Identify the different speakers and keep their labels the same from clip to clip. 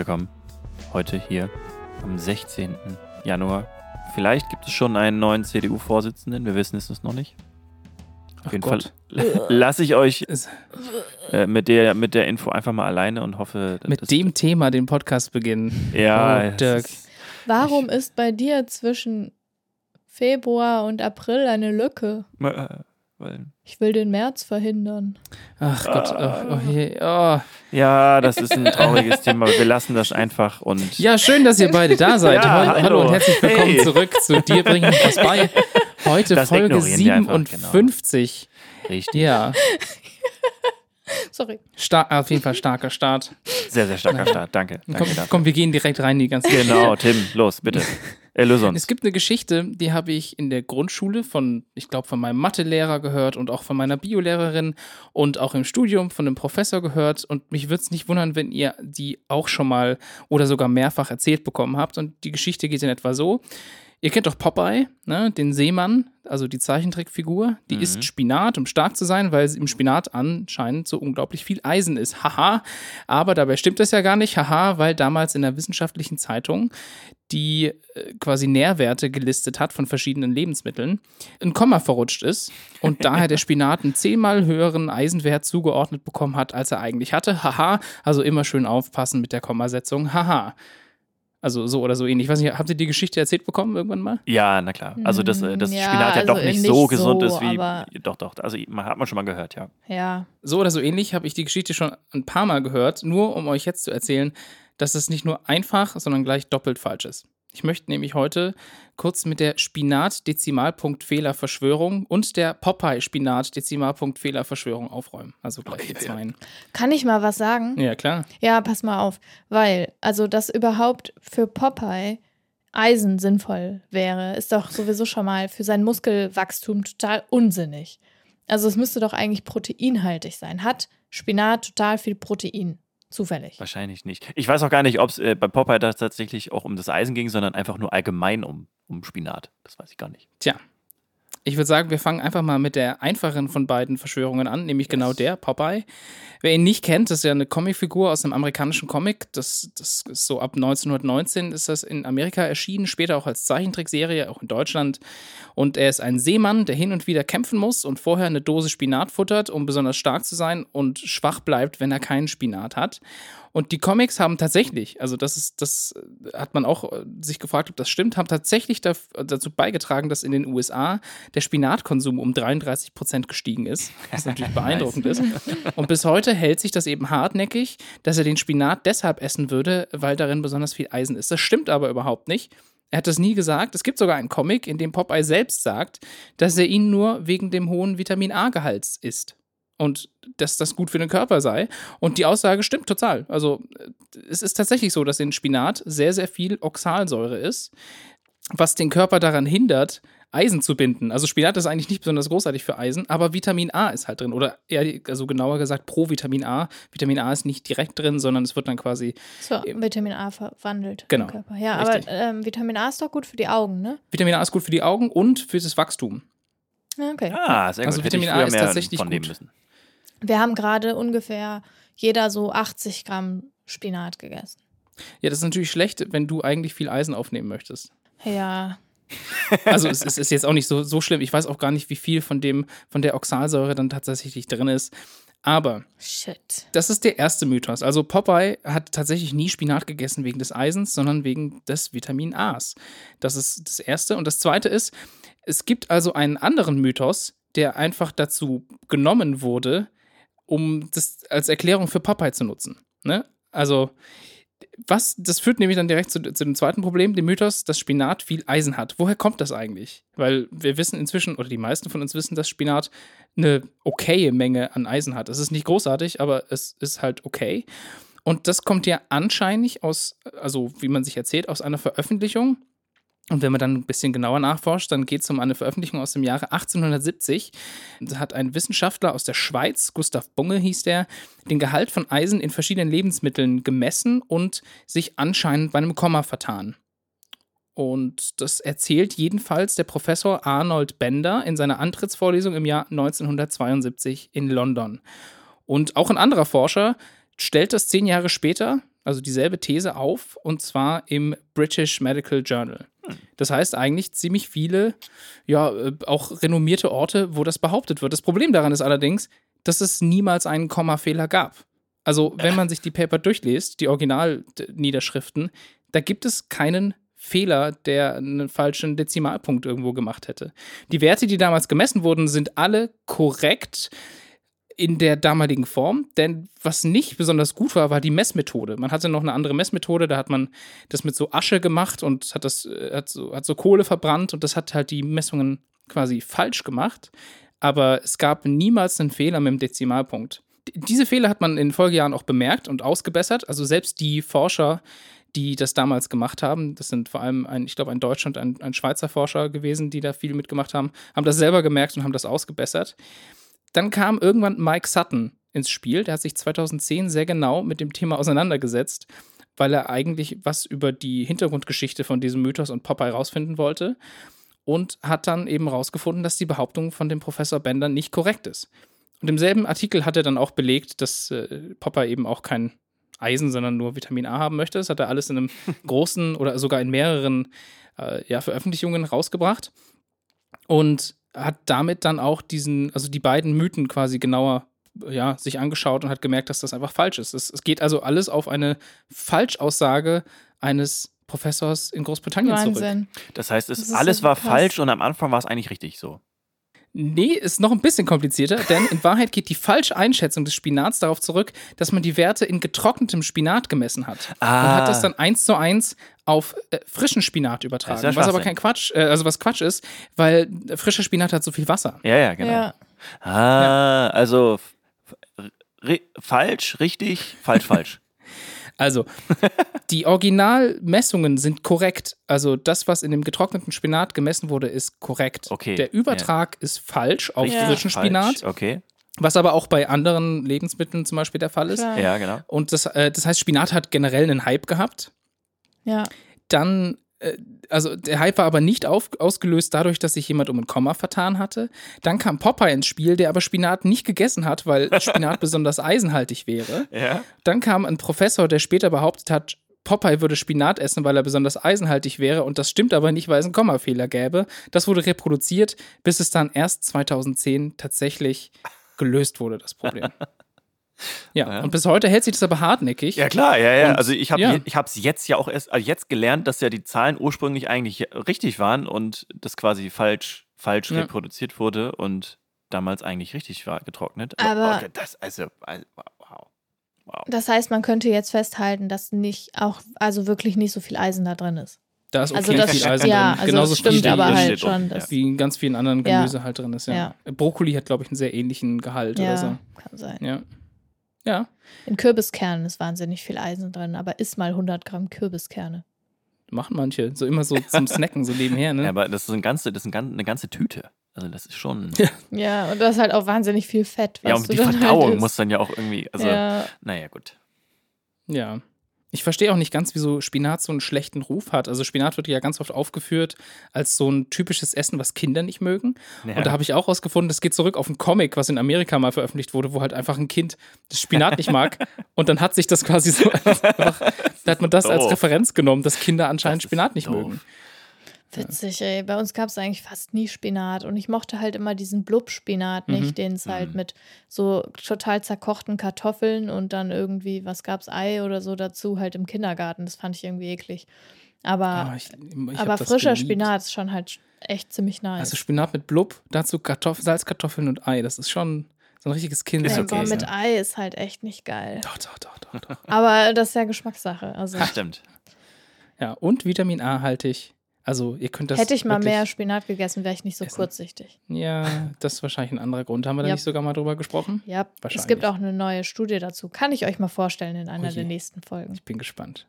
Speaker 1: willkommen. Heute hier am 16. Januar. Vielleicht gibt es schon einen neuen CDU-Vorsitzenden, wir wissen es noch nicht. Auf
Speaker 2: Ach
Speaker 1: jeden
Speaker 2: Gott.
Speaker 1: Fall lasse ich euch äh, mit, der, mit der Info einfach mal alleine und hoffe, dass
Speaker 2: Mit dem Thema den Podcast beginnen.
Speaker 1: ja,
Speaker 2: Oh, Dirk.
Speaker 1: ist-
Speaker 3: Warum ist bei dir zwischen Februar und April eine Lücke?
Speaker 1: äh, weil,
Speaker 3: Ich will den März verhindern.
Speaker 2: Ach Gott. Oh, oh, je, oh.
Speaker 1: ja, das ist ein trauriges Thema. Wir lassen das einfach und
Speaker 2: Ja, schön, dass ihr beide da seid.
Speaker 1: Ja, hallo.
Speaker 2: hallo und herzlich willkommen
Speaker 1: Hey.
Speaker 2: zurück zu dir bringen was bei. Heute
Speaker 1: Das
Speaker 2: Folge
Speaker 1: ignorieren wir einfach, genau.
Speaker 2: 57.
Speaker 1: richtig.
Speaker 2: Ja,
Speaker 3: Sorry.
Speaker 2: star auf jeden Fall starker Start.
Speaker 1: Sehr, sehr starker Start. Danke.
Speaker 2: Komm,
Speaker 1: Danke dafür.
Speaker 2: komm, wir gehen direkt rein in die ganze
Speaker 1: Genau, Tim, los, bitte. Erlöse uns.
Speaker 2: Es gibt eine Geschichte, die habe ich in der Grundschule von, ich glaube, von meinem Mathelehrer gehört und auch von meiner Biolehrerin und auch im Studium von einem Professor gehört. Und mich würde es nicht wundern, wenn ihr die auch schon mal oder sogar mehrfach erzählt bekommen habt. Und die Geschichte geht in etwa so. Ihr kennt doch Popeye, ne? den Seemann, also die Zeichentrickfigur. Die
Speaker 1: Mhm.
Speaker 2: isst Spinat, um stark zu sein, weil im Spinat anscheinend so unglaublich viel Eisen ist. Haha. Aber dabei stimmt das ja gar nicht. Haha, weil damals in der wissenschaftlichen Zeitung die äh, quasi Nährwerte gelistet hat von verschiedenen Lebensmitteln, ein Komma verrutscht ist und daher der Spinat einen zehnmal höheren Eisenwert zugeordnet bekommen hat, als er eigentlich hatte. Haha, also immer schön aufpassen mit der Kommasetzung. Haha. Also so oder so ähnlich. Ich weiß nicht, habt ihr die Geschichte erzählt bekommen irgendwann mal?
Speaker 1: Ja, na klar. Also, dass, äh, dass
Speaker 3: Ja,
Speaker 1: Spinat ja
Speaker 3: also
Speaker 1: doch nicht
Speaker 3: nicht
Speaker 1: so gesund
Speaker 3: so,
Speaker 1: ist wie. Doch, doch. Also, man hat man schon mal gehört, ja.
Speaker 3: Ja.
Speaker 2: So oder so ähnlich habe ich die Geschichte schon ein paar Mal gehört, nur um euch jetzt zu erzählen, dass es nicht nur einfach, sondern gleich doppelt falsch ist. Ich möchte nämlich heute kurz mit der Spinat-Dezimalpunkt-Fehler-Verschwörung und der Popeye-Spinat-Dezimalpunkt-Fehler-Verschwörung aufräumen. Also gleich die zwei.
Speaker 3: Kann ich mal was sagen?
Speaker 2: Ja, klar.
Speaker 3: Ja, pass mal auf. Weil, also, dass überhaupt für Popeye Eisen sinnvoll wäre, ist doch sowieso schon mal für sein Muskelwachstum total unsinnig. Also, es müsste doch eigentlich proteinhaltig sein. Hat Spinat total viel Protein? Zufällig.
Speaker 1: Wahrscheinlich nicht. Ich weiß auch gar nicht, ob es äh, bei Popeye tatsächlich auch um das Eisen ging, sondern einfach nur allgemein um, um Spinat. Das weiß ich gar nicht.
Speaker 2: Tja. Ich würde sagen, wir fangen einfach mal mit der einfacheren von beiden Verschwörungen an, nämlich genau der, Popeye. Wer ihn nicht kennt, das ist ja eine Comicfigur aus einem amerikanischen Comic. Das, das ist so ab 1919 ist das in Amerika erschienen, später auch als Zeichentrickserie, auch in Deutschland. Und er ist ein Seemann, der hin und wieder kämpfen muss und vorher eine Dose Spinat futtert, um besonders stark zu sein und schwach bleibt, wenn er keinen Spinat hat. Und die Comics haben tatsächlich, also das ist, das hat man auch äh, sich gefragt, ob das stimmt, haben tatsächlich dazu beigetragen, dass in den USA der Spinatkonsum um 33 Prozent gestiegen ist, was natürlich beeindruckend ist. Und bis heute hält sich das eben hartnäckig, dass er den Spinat deshalb essen würde, weil darin besonders viel Eisen ist. Das stimmt aber überhaupt nicht. Er hat das nie gesagt. Es gibt sogar einen Comic, in dem Popeye selbst sagt, dass er ihn nur wegen dem hohen Vitamin A-Gehalts isst. Und dass das gut für den Körper sei. Und die Aussage stimmt total. Also äh, es ist tatsächlich so, dass in Spinat sehr, sehr viel Oxalsäure ist, was den Körper daran hindert, Eisen zu binden. Also Spinat ist eigentlich nicht besonders großartig für Eisen, aber Vitamin A ist halt drin. Oder eher, also genauer gesagt, Pro-Vitamin A. Vitamin A ist nicht direkt drin, sondern es wird dann quasi.
Speaker 3: So, Vitamin A verwandelt
Speaker 2: Genau,
Speaker 3: im Körper. Ja,
Speaker 2: richtig.
Speaker 3: aber ähm, Vitamin A ist doch gut für die Augen, ne?
Speaker 2: Vitamin A ist gut für die Augen und für das Wachstum.
Speaker 3: Ja, Okay.
Speaker 1: Ah, sehr gut.
Speaker 2: Also
Speaker 1: Hätte ich
Speaker 2: Vitamin A ist tatsächlich
Speaker 1: von nehmen
Speaker 2: gut.
Speaker 1: müssen.
Speaker 3: Wir haben gerade ungefähr jeder so 80 Gramm Spinat gegessen.
Speaker 2: Ja, das ist natürlich schlecht, wenn du eigentlich viel Eisen aufnehmen möchtest.
Speaker 3: Ja.
Speaker 2: Also es, es ist jetzt auch nicht so, so schlimm. Ich weiß auch gar nicht, wie viel von dem, von der Oxalsäure dann tatsächlich drin ist. Aber
Speaker 3: Shit.
Speaker 2: das ist der erste Mythos. Also Popeye hat tatsächlich nie Spinat gegessen wegen des Eisens, sondern wegen des Vitamin A's. Das ist das erste. Und das zweite ist, es gibt also einen anderen Mythos, der einfach dazu genommen wurde, um das als Erklärung für Popeye zu nutzen. Ne? Also was, das führt nämlich dann direkt zu, zu dem zweiten Problem, dem Mythos, dass Spinat viel Eisen hat. Woher kommt das eigentlich? Weil wir wissen inzwischen, oder die meisten von uns wissen, dass Spinat eine okaye Menge an Eisen hat. Es ist nicht großartig, aber es ist halt okay. Und das kommt ja anscheinend aus, also wie man sich erzählt, aus einer Veröffentlichung. Und wenn man dann ein bisschen genauer nachforscht, dann geht es um eine Veröffentlichung aus dem Jahre 1870. Da hat ein Wissenschaftler aus der Schweiz, Gustav Bunge hieß der, den Gehalt von Eisen in verschiedenen Lebensmitteln gemessen und sich anscheinend bei einem Komma vertan. Und das erzählt jedenfalls der Professor Arnold Bender in seiner Antrittsvorlesung im Jahr 1972 in London. Und auch ein anderer Forscher stellt das zehn Jahre später, also dieselbe These auf, und zwar im British Medical Journal. Das heißt eigentlich ziemlich viele, ja, äh, auch renommierte Orte, wo das behauptet wird. Das Problem daran ist allerdings, dass es niemals einen Kommafehler gab. Also, wenn man sich die Paper durchliest, die Originalniederschriften, da gibt es keinen Fehler, der einen falschen Dezimalpunkt irgendwo gemacht hätte. Die Werte, die damals gemessen wurden, sind alle korrekt in der damaligen Form, denn was nicht besonders gut war, war die Messmethode. Man hatte noch eine andere Messmethode, da hat man das mit so Asche gemacht und hat das äh, hat so, hat so Kohle verbrannt und das hat halt die Messungen quasi falsch gemacht. Aber es gab niemals einen Fehler mit dem Dezimalpunkt. Diese Fehler hat man in den Folgejahren auch bemerkt und ausgebessert. Also selbst die Forscher, die das damals gemacht haben, das sind vor allem ein, ich glaube, ein Deutscher und ein, ein Schweizer Forscher gewesen, die da viel mitgemacht haben, haben das selber gemerkt und haben das ausgebessert. Dann kam irgendwann Mike Sutton ins Spiel. Der hat sich 2010 sehr genau mit dem Thema auseinandergesetzt, weil er eigentlich was über die Hintergrundgeschichte von diesem Mythos und Popeye rausfinden wollte und hat dann eben rausgefunden, dass die Behauptung von dem Professor Bender nicht korrekt ist. Und im selben Artikel hat er dann auch belegt, dass äh, Popeye eben auch kein Eisen, sondern nur Vitamin A haben möchte. Das hat er alles in einem großen oder sogar in mehreren äh, ja, Veröffentlichungen rausgebracht. Und hat damit dann auch diesen, also die beiden Mythen quasi genauer ja, sich angeschaut und hat gemerkt, dass das einfach falsch ist. Es, es geht also alles auf eine Falschaussage eines Professors in Großbritannien
Speaker 3: Wahnsinn.
Speaker 2: zurück.
Speaker 1: Das heißt, es,
Speaker 3: Das
Speaker 1: alles
Speaker 3: so
Speaker 1: war
Speaker 3: krass.
Speaker 1: falsch und am Anfang war es eigentlich richtig so.
Speaker 2: Nee, ist noch ein bisschen komplizierter, denn in Wahrheit geht die falsche Einschätzung des Spinats darauf zurück, dass man die Werte in getrocknetem Spinat gemessen hat. Und
Speaker 1: Ah.
Speaker 2: hat das dann eins zu eins auf äh, frischen Spinat übertragen.
Speaker 1: Ja
Speaker 2: was aber kein Quatsch, äh, also was Quatsch ist, weil frischer Spinat hat so viel Wasser.
Speaker 1: Ja, ja, genau.
Speaker 3: Ja.
Speaker 1: Ah, also f- ri- falsch, richtig, falsch, falsch.
Speaker 2: Also, die Originalmessungen sind korrekt. Also, das, was in dem getrockneten Spinat gemessen wurde, ist korrekt.
Speaker 1: Okay,
Speaker 2: Der Übertrag ist falsch auf
Speaker 3: Ja.
Speaker 2: frischen
Speaker 1: falsch.
Speaker 2: Spinat,
Speaker 1: Okay.
Speaker 2: was aber auch bei anderen Lebensmitteln zum Beispiel der Fall ist.
Speaker 3: Klar.
Speaker 1: Ja, genau.
Speaker 2: Und das, äh, das heißt, Spinat hat generell einen Hype gehabt.
Speaker 3: Ja.
Speaker 2: Dann, äh, also der Hype war aber nicht auf, ausgelöst dadurch, dass sich jemand um ein Komma vertan hatte. Dann kam Popeye ins Spiel, der aber Spinat nicht gegessen hat, weil Spinat besonders eisenhaltig wäre.
Speaker 1: Ja.
Speaker 2: Dann kam ein Professor, der später behauptet hat, Popeye würde Spinat essen, weil er besonders eisenhaltig wäre. Und das stimmt aber nicht, weil es einen Kommafehler gäbe. Das wurde reproduziert, bis es dann erst 2010 tatsächlich gelöst wurde, das Problem. Ja,
Speaker 1: Ja.
Speaker 2: und bis heute hält sich das aber hartnäckig.
Speaker 1: Ja, klar, ja, ja.
Speaker 2: Und-
Speaker 1: also ich habe
Speaker 2: ja.
Speaker 1: ich es jetzt ja auch erst also jetzt gelernt, dass ja die Zahlen ursprünglich eigentlich richtig waren und das quasi falsch, falsch
Speaker 2: Ja.
Speaker 1: reproduziert wurde und damals eigentlich richtig war, getrocknet.
Speaker 3: Aber-
Speaker 1: oh, das, also, also, wow. Wow.
Speaker 3: Das heißt, man könnte jetzt festhalten, dass nicht auch, also wirklich nicht so viel Eisen da drin ist.
Speaker 2: Da ist okay
Speaker 3: Also das
Speaker 2: viel Eisen
Speaker 3: ja,
Speaker 2: drin.
Speaker 3: also
Speaker 2: Genauso
Speaker 3: das stimmt aber
Speaker 1: das
Speaker 3: halt
Speaker 1: steht
Speaker 3: schon. dass,
Speaker 2: wie in ganz vielen anderen
Speaker 3: Ja.
Speaker 2: Gemüse halt drin ist, ja.
Speaker 3: Ja.
Speaker 2: Brokkoli hat, glaube ich, einen sehr ähnlichen Gehalt oder so.
Speaker 3: ja, kann sein.
Speaker 2: Ja. Ja.
Speaker 3: In Kürbiskernen ist wahnsinnig viel Eisen drin, aber isst mal 100 Gramm Kürbiskerne.
Speaker 2: Machen manche. So immer so zum Snacken, so nebenher, ne?
Speaker 1: Ja, aber das ist, ein ganze, das ist eine ganze Tüte. Also das ist schon.
Speaker 3: Ja, und du hast halt auch wahnsinnig viel Fett. Was
Speaker 1: Ja, und
Speaker 3: du
Speaker 1: die
Speaker 3: dann
Speaker 1: Verdauung
Speaker 3: halt
Speaker 1: muss dann ja auch irgendwie. Also,
Speaker 3: ja,
Speaker 1: naja, gut.
Speaker 2: Ja. Ich verstehe auch nicht ganz, wieso Spinat so einen schlechten Ruf hat. Also Spinat wird ja ganz oft aufgeführt als so ein typisches Essen, was Kinder nicht mögen.
Speaker 1: Ja.
Speaker 2: Und da habe ich auch rausgefunden, das geht zurück auf einen Comic, was in Amerika mal veröffentlicht wurde, wo halt einfach ein Kind das Spinat nicht mag. Und dann hat sich das quasi so einfach, da hat man das als
Speaker 1: Doof.
Speaker 2: Referenz genommen, dass Kinder anscheinend
Speaker 1: Das
Speaker 2: Spinat nicht
Speaker 1: doof.
Speaker 2: mögen.
Speaker 3: Witzig, ey. Bei uns gab es eigentlich fast nie Spinat. Und ich mochte halt immer diesen Blub-Spinat
Speaker 2: Mhm.
Speaker 3: nicht, den es halt
Speaker 1: Mhm.
Speaker 3: mit so total zerkochten Kartoffeln und dann irgendwie, was gab's, Ei oder so dazu, halt im Kindergarten. Das fand ich irgendwie eklig. Aber,
Speaker 2: Ah, ich, ich
Speaker 3: aber
Speaker 2: das
Speaker 3: frischer. Spinat ist schon halt echt ziemlich nice.
Speaker 2: Also Spinat mit Blub, dazu Kartoff Salzkartoffeln und Ei. Das ist schon so ein richtiges Kind.
Speaker 1: Ist
Speaker 3: Ja,
Speaker 1: okay,
Speaker 3: mit Ei ist halt echt nicht geil.
Speaker 2: Doch, doch, doch, doch, doch.
Speaker 3: Aber das ist ja Geschmackssache. Also
Speaker 1: Stimmt.
Speaker 2: Ja, und Vitamin A haltig. Also ihr könnt das
Speaker 3: hätte ich mal
Speaker 2: wirklich-
Speaker 3: mehr Spinat gegessen, wäre ich nicht so
Speaker 2: essen.
Speaker 3: kurzsichtig.
Speaker 2: Ja, das ist wahrscheinlich ein anderer Grund. Haben wir da nicht sogar mal drüber gesprochen?
Speaker 3: Ja, es
Speaker 2: Wahrscheinlich.
Speaker 3: gibt auch eine neue Studie dazu. Kann ich euch mal vorstellen in einer
Speaker 2: Oh
Speaker 3: der nächsten Folgen.
Speaker 2: Ich bin gespannt.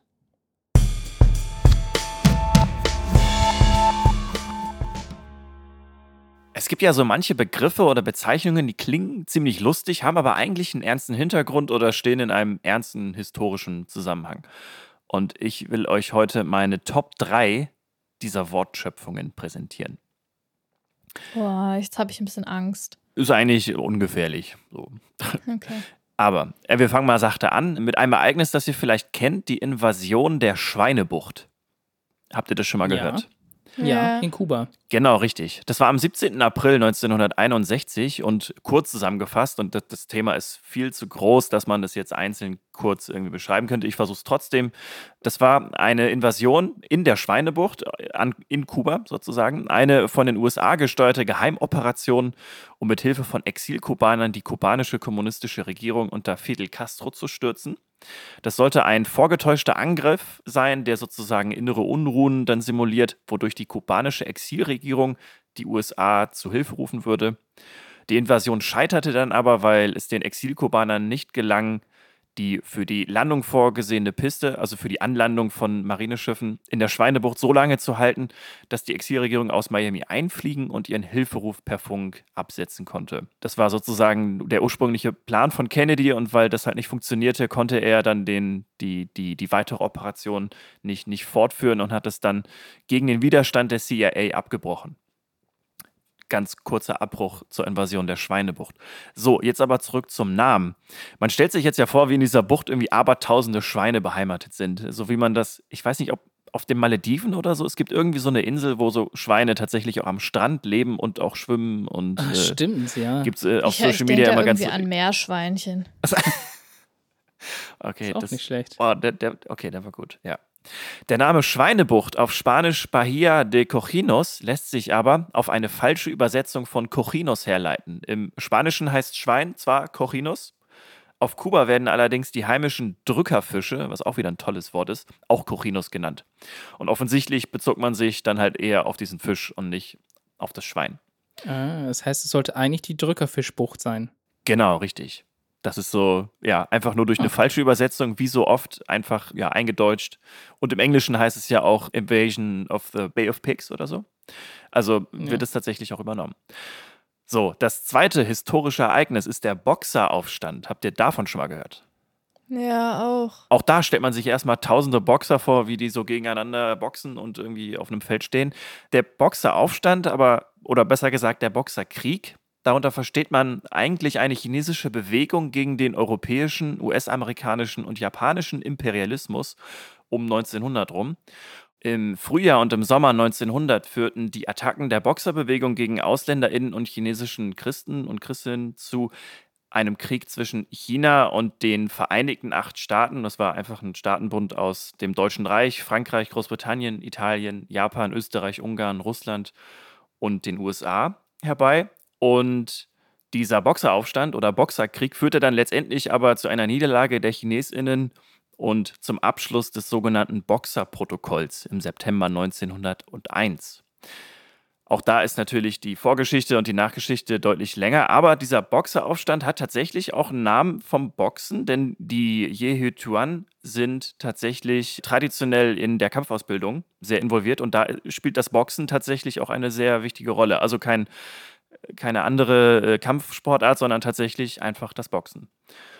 Speaker 1: Es gibt ja so manche Begriffe oder Bezeichnungen, die klingen ziemlich lustig, haben aber eigentlich einen ernsten Hintergrund oder stehen in einem ernsten historischen Zusammenhang. Und ich will euch heute meine Top 3 dieser Wortschöpfungen präsentieren.
Speaker 3: Boah, jetzt habe ich ein bisschen Angst.
Speaker 1: Ist eigentlich ungefährlich. So.
Speaker 3: Okay.
Speaker 1: Aber äh, wir fangen mal sachte an mit einem Ereignis, das ihr vielleicht kennt, die Invasion der Schweinebucht. Habt ihr das schon mal gehört?
Speaker 2: Ja, in Kuba.
Speaker 1: Genau, richtig. Das war am 17. April 1961 und kurz zusammengefasst, und das, das Thema ist viel zu groß, dass man das jetzt einzeln kurz irgendwie beschreiben könnte. Ich versuche es trotzdem. Das war eine Invasion in der Schweinebucht, äh, an, in Kuba sozusagen. Eine von den USA gesteuerte Geheimoperation, um mit Hilfe von Exilkubanern die kubanische kommunistische Regierung unter Fidel Castro zu stürzen. Das sollte ein vorgetäuschter Angriff sein, der sozusagen innere Unruhen dann simuliert, wodurch die kubanische Exilregierung die USA zu Hilfe rufen würde. Die Invasion scheiterte dann aber, weil es den Exilkubanern nicht gelang, die für die Landung vorgesehene Piste, also für die Anlandung von Marineschiffen in der Schweinebucht so lange zu halten, dass die Exilregierung aus Miami einfliegen und ihren Hilferuf per Funk absetzen konnte. Das war sozusagen der ursprüngliche Plan von Kennedy und weil das halt nicht funktionierte, konnte er dann den, die, die, die weitere Operation nicht, nicht fortführen und hat es dann gegen den Widerstand der CIA abgebrochen ganz kurzer Abbruch zur Invasion der Schweinebucht. So, jetzt aber zurück zum Namen. Man stellt sich jetzt ja vor, wie in dieser Bucht irgendwie abertausende Schweine beheimatet sind. So wie man das, ich weiß nicht, ob auf den Malediven oder so, es gibt irgendwie so eine Insel, wo so Schweine tatsächlich auch am Strand leben und auch schwimmen und
Speaker 2: Ach,
Speaker 1: äh,
Speaker 2: stimmt, ja.
Speaker 1: gibt es äh, auf
Speaker 3: ich, ich
Speaker 1: Social
Speaker 3: denke
Speaker 1: Media immer ganz.
Speaker 3: irgendwie an Meerschweinchen.
Speaker 1: Okay,
Speaker 2: Ist auch
Speaker 1: das,
Speaker 2: nicht schlecht.
Speaker 1: Oh, der, der, okay, der war gut, ja. Der Name Schweinebucht auf Spanisch Bahia de Cochinos lässt sich aber auf eine falsche Übersetzung von Cochinos herleiten. Im Spanischen heißt Schwein zwar Cochinos, auf Kuba werden allerdings die heimischen Drückerfische, was auch wieder ein tolles Wort ist, auch Cochinos genannt. Und offensichtlich bezog man sich dann halt eher auf diesen Fisch und nicht auf das Schwein.
Speaker 2: Ah, das heißt, es sollte eigentlich die Drückerfischbucht sein.
Speaker 1: Genau, richtig. Das ist so, ja, einfach nur durch eine
Speaker 2: Ah.
Speaker 1: falsche Übersetzung, wie so oft, einfach, ja, eingedeutscht. Und im Englischen heißt es ja auch Invasion of the Bay of Pigs oder so. Also
Speaker 2: Ja.
Speaker 1: wird es tatsächlich auch übernommen. So, das zweite historische Ereignis ist der Boxeraufstand. Habt ihr davon schon mal gehört?
Speaker 3: Ja, auch.
Speaker 1: Auch da stellt man sich erstmal tausende Boxer vor, wie die so gegeneinander boxen und irgendwie auf einem Feld stehen. Der Boxeraufstand, aber, oder besser gesagt, der Boxerkrieg, darunter versteht man eigentlich eine chinesische Bewegung gegen den europäischen, US-amerikanischen und japanischen Imperialismus um 1900 rum. Im Frühjahr und im Sommer 1900 führten die Attacken der Boxerbewegung gegen AusländerInnen und chinesischen Christen und Christinnen zu einem Krieg zwischen China und den Vereinigten Acht Staaten. Das war einfach ein Staatenbund aus dem Deutschen Reich, Frankreich, Großbritannien, Italien, Japan, Österreich, Ungarn, Russland und den USA herbei. Und dieser Boxeraufstand oder Boxerkrieg führte dann letztendlich aber zu einer Niederlage der Chinesinnen und zum Abschluss des sogenannten Boxerprotokolls im September 1901. Auch da ist natürlich die Vorgeschichte und die Nachgeschichte deutlich länger, aber dieser Boxeraufstand hat tatsächlich auch einen Namen vom Boxen, denn die Yehutuan sind tatsächlich traditionell in der Kampfausbildung sehr involviert und da spielt das Boxen tatsächlich auch eine sehr wichtige Rolle. Also kein, keine andere äh, Kampfsportart, sondern tatsächlich einfach das Boxen.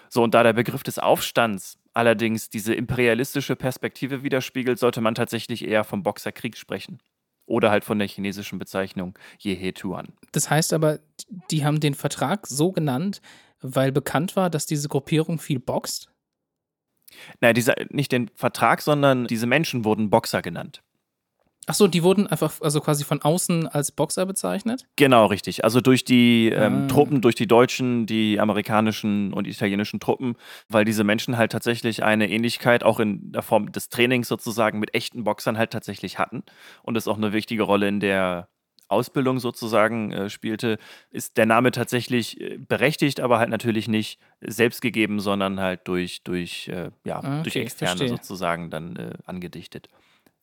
Speaker 1: So, und da der Begriff des Aufstands allerdings diese imperialistische Perspektive widerspiegelt, sollte man tatsächlich eher vom Boxerkrieg sprechen. Oder halt von der chinesischen Bezeichnung Yehetuan.
Speaker 2: Das heißt aber, die haben den Vertrag so genannt, weil bekannt war, dass diese Gruppierung viel boxt?
Speaker 1: Naja, dieser, nicht den Vertrag, sondern diese Menschen wurden Boxer genannt.
Speaker 2: Ach so, die wurden einfach also quasi von außen als Boxer bezeichnet?
Speaker 1: Genau, richtig. Also durch die ähm,
Speaker 2: Ah.
Speaker 1: Truppen, durch die deutschen, die amerikanischen und italienischen Truppen, weil diese Menschen halt tatsächlich eine Ähnlichkeit auch in der Form des Trainings sozusagen mit echten Boxern halt tatsächlich hatten und es auch eine wichtige Rolle in der Ausbildung sozusagen äh, spielte, ist der Name tatsächlich äh, berechtigt, aber halt natürlich nicht selbst gegeben, sondern halt durch, durch, äh, ja,
Speaker 2: Ah,
Speaker 1: durch
Speaker 2: okay,
Speaker 1: Externe
Speaker 2: verstehe.
Speaker 1: sozusagen dann äh, angedichtet.